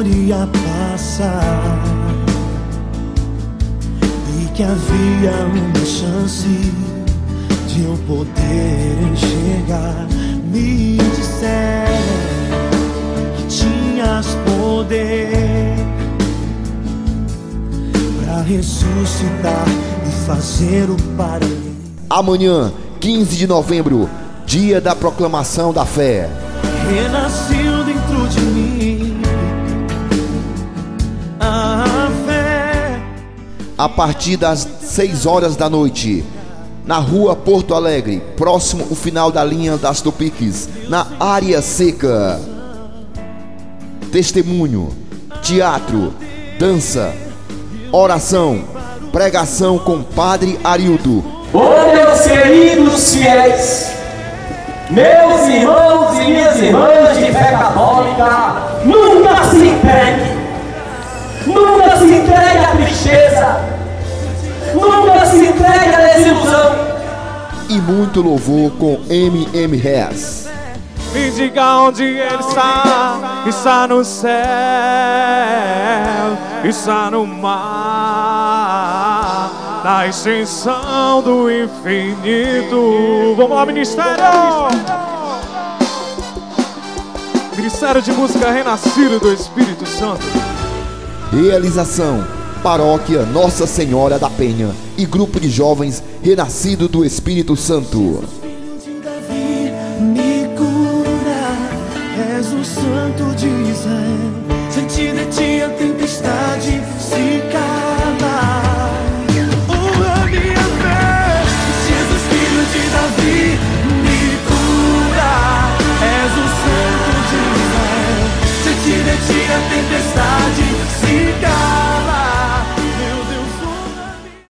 história passar e que havia uma chance de eu poder enxergar. Me disseram que tinhas poder para ressuscitar e fazer o paraíso. Amanhã, 15 de novembro, dia da proclamação da fé. Renasceu A partir das 6 horas da noite, na rua Porto Alegre, próximo ao final da linha das Tupiques, na área seca. Testemunho, teatro, dança, oração, pregação com Padre Arildo. Ô meus queridos fiéis, meus irmãos e minhas irmãs de fé católica, E muito louvor com MM Reas. Me diga onde ele está. Está no céu, está no mar, na extensão do infinito. Vamos lá, ministério! Ministério de Música Renascido do Espírito Santo. Realização: Paróquia Nossa Senhora da Penha e Grupo de Jovens Renascido do Espírito Santo. Santo de Israel.